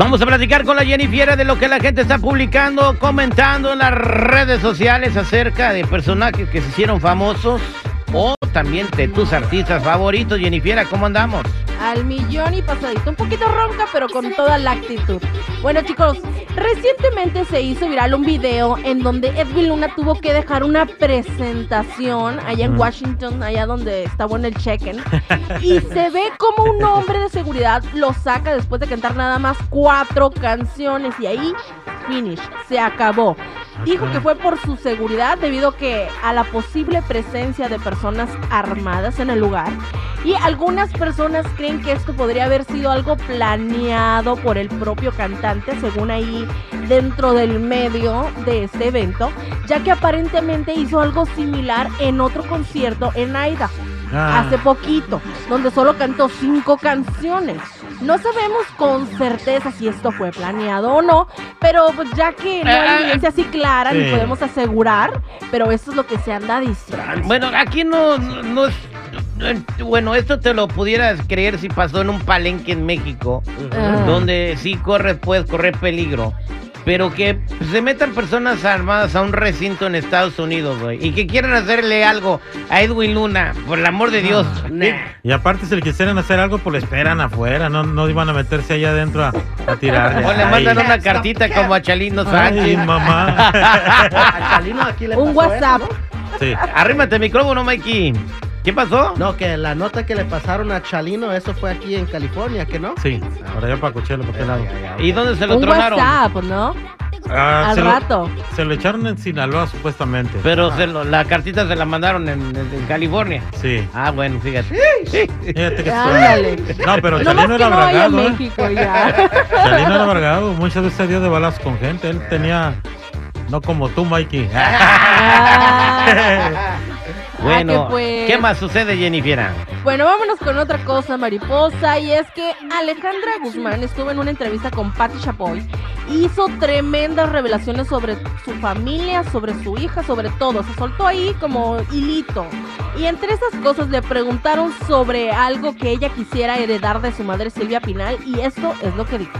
Vamos a platicar con la Jennifiera de lo que la gente está publicando, comentando en las redes sociales acerca de personajes que se hicieron famosos o también de tus artistas favoritos. Jennifiera, ¿cómo andamos? Al millón y pasadito. Un poquito ronca, pero con toda la actitud. Bueno, chicos, recientemente se hizo viral un video en donde Edwin Luna tuvo que dejar una presentación allá en Washington, allá donde está bueno el check-in. y se ve como un hombre de seguridad lo saca después de cantar nada más cuatro canciones. Y ahí, finish, se acabó. Dijo que fue por su seguridad debido que a la posible presencia de personas armadas en el lugar. Y algunas personas creen que esto podría haber sido algo planeado por el propio cantante, según ahí dentro del medio de este evento, ya que aparentemente hizo algo similar en otro concierto en Idaho. Ah. Hace poquito, donde solo cantó cinco canciones. No sabemos con certeza si esto fue planeado o no, pero pues, ya que no Ah, ah, hay evidencia así clara, ni podemos asegurar, pero eso es lo que se anda diciendo. Bueno, aquí no, no, no es... no- Bueno, esto te lo pudieras creer si pasó en un palenque en México, Ah. donde sí corres, puedes correr peligro. Pero que se metan personas armadas a un recinto en Estados Unidos, güey, y que quieran hacerle algo a Edwin Luna, por el amor de Dios. nah. Y aparte, si le quisieran hacer algo, pues lo esperan afuera. No, no iban a meterse allá adentro a, a tirarle. O le Ay, mandan una cartita como a Chalino Ay, Sánchez. mamá. Chalino aquí le Un pasó WhatsApp. eso, Sí. Arrímate el micrófono, Mikey. ¿Qué pasó? ¿no? Que la nota que le pasaron a Chalino, eso fue aquí en California, ¿que no? Sí, ahora ya para Cochelo, ¿por qué lado? ¿Y dónde se lo Un tronaron? WhatsApp, ¿no? Ah, Al se lo- rato. se lo echaron en Sinaloa, supuestamente. Pero se lo- la cartita se la mandaron en, en- en California. Sí. Ah, bueno, fíjate. Fíjate que Ándale. No, pero más Chalino era no ¿eh? Ya. Chalino era bragado. Muchas veces dio de balas con gente. Él tenía... No como tú, Mikey. Ah. Bueno, que pues. ¿qué más sucede, Jennifer? Bueno, vámonos con otra cosa, mariposa, y es que Alejandra Guzmán estuvo en una entrevista con Patti Chapoy hizo tremendas revelaciones sobre su familia, sobre su hija, sobre todo. Se soltó ahí como hilito. Y entre esas cosas le preguntaron sobre algo que ella quisiera heredar de su madre Silvia Pinal y esto es lo que dijo.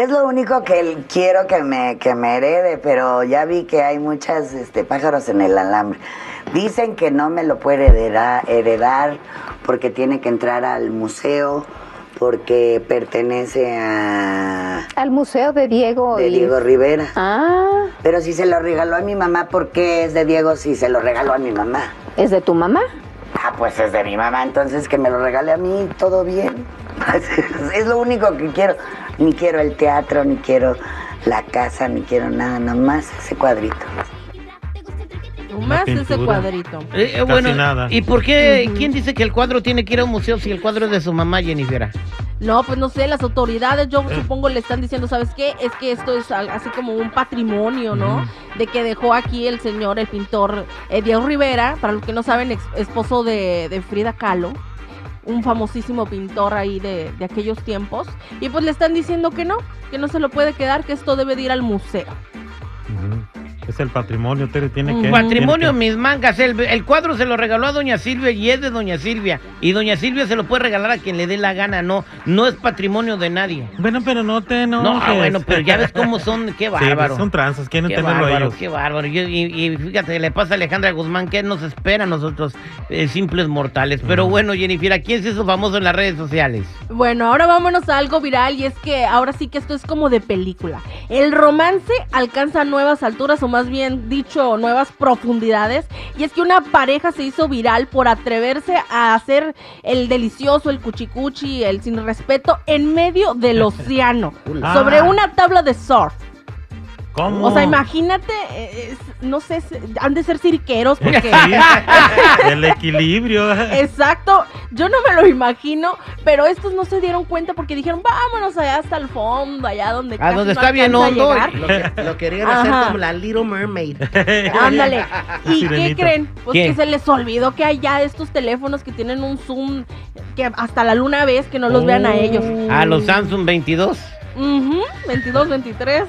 Es lo único que quiero que me, que me herede, pero ya vi que hay muchas este, pájaros en el alambre. Dicen que no me lo puede heredar, heredar porque tiene que entrar al museo, porque pertenece a Al museo de Diego de y... Diego Rivera. Ah, Pero si se lo regaló a mi mamá, ¿por qué es de Diego si se lo regaló a mi mamá? ¿es de tu mamá? Ah, pues es de mi mamá, entonces que me lo regale a mí, todo bien. es lo único que quiero. Ni quiero el teatro, ni quiero la casa, ni quiero nada, nomás ese cuadrito. Más ese cuadrito. Eh, eh, bueno, nada. ¿y por qué? ¿Quién dice que el cuadro tiene que ir a un museo si el cuadro es de su mamá, Jennifer? No, pues no sé, las autoridades yo supongo le están diciendo, ¿sabes qué? Es que esto es así como un patrimonio, ¿no? De que dejó aquí el señor, el pintor eh, Diego Rivera, para los que no saben, ex- esposo de, de Frida Kahlo, un famosísimo pintor ahí de, de aquellos tiempos. Y pues le están diciendo que no, que no se lo puede quedar, que esto debe de ir al museo. Es el patrimonio, Tere, tiene que... Patrimonio, tiene mis mangas. El, el cuadro se lo regaló a Doña Silvia y es de Doña Silvia. Y Doña Silvia se lo puede regalar a quien le dé la gana. No, no es patrimonio de nadie. Bueno, pero no te No, ah, bueno, pero ya ves cómo son. Qué Sí, pues bárbaro. son tranzas, quieren Qué tenerlo bárbaro, ellos. qué bárbaro. Y, y fíjate, le pasa a Alejandra Guzmán, ¿qué nos espera a nosotros, eh, simples mortales? Pero bueno, Jennifer, ¿a quién se hizo famoso en las redes sociales? Bueno, ahora vámonos a algo viral y es que ahora sí que esto es como de película. El romance alcanza nuevas alturas o más bien dicho nuevas profundidades y es que una pareja se hizo viral por atreverse a hacer el delicioso, el cuchicuchi, el sin respeto en medio del océano Ah. sobre una tabla de surf. ¿Cómo? O sea, imagínate, eh, es- no sé, han de ser cirqueros porque... Sí, el equilibrio. Exacto, yo no me lo imagino, pero estos no se dieron cuenta porque dijeron, vámonos allá hasta el fondo, allá donde... A casi donde no está bien hondo. llegar". Lo, que- lo querían hacer como la Little Mermaid. Ándale. ¿Y qué creen? Pues ¿Qué? que se les olvidó que hay ya estos teléfonos que tienen un zoom que hasta la luna ves que no los vean a ellos. A los Samsung 22. Ujú, 22, 23.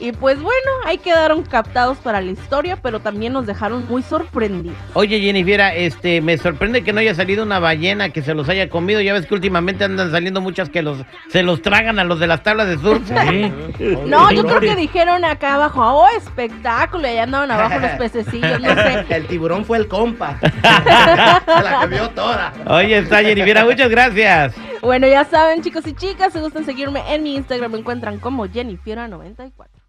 Y pues bueno, ahí quedaron captados para la historia, pero también nos dejaron muy sorprendidos. Oye, Jennifer, este, me sorprende que no haya salido una ballena que se los haya comido. Ya ves que últimamente andan saliendo muchas que los se los tragan a los de las tablas de surf. Sí. No, yo creo que dijeron acá abajo, oh, espectáculo, y allá andaban abajo los pececillos, no sé. El tiburón fue el compa. Se la comió toda. Oye, está Jennifer, muchas gracias. Bueno, ya saben, chicos y chicas, si gustan seguirme en mi Instagram, me encuentran como Jennifiera94.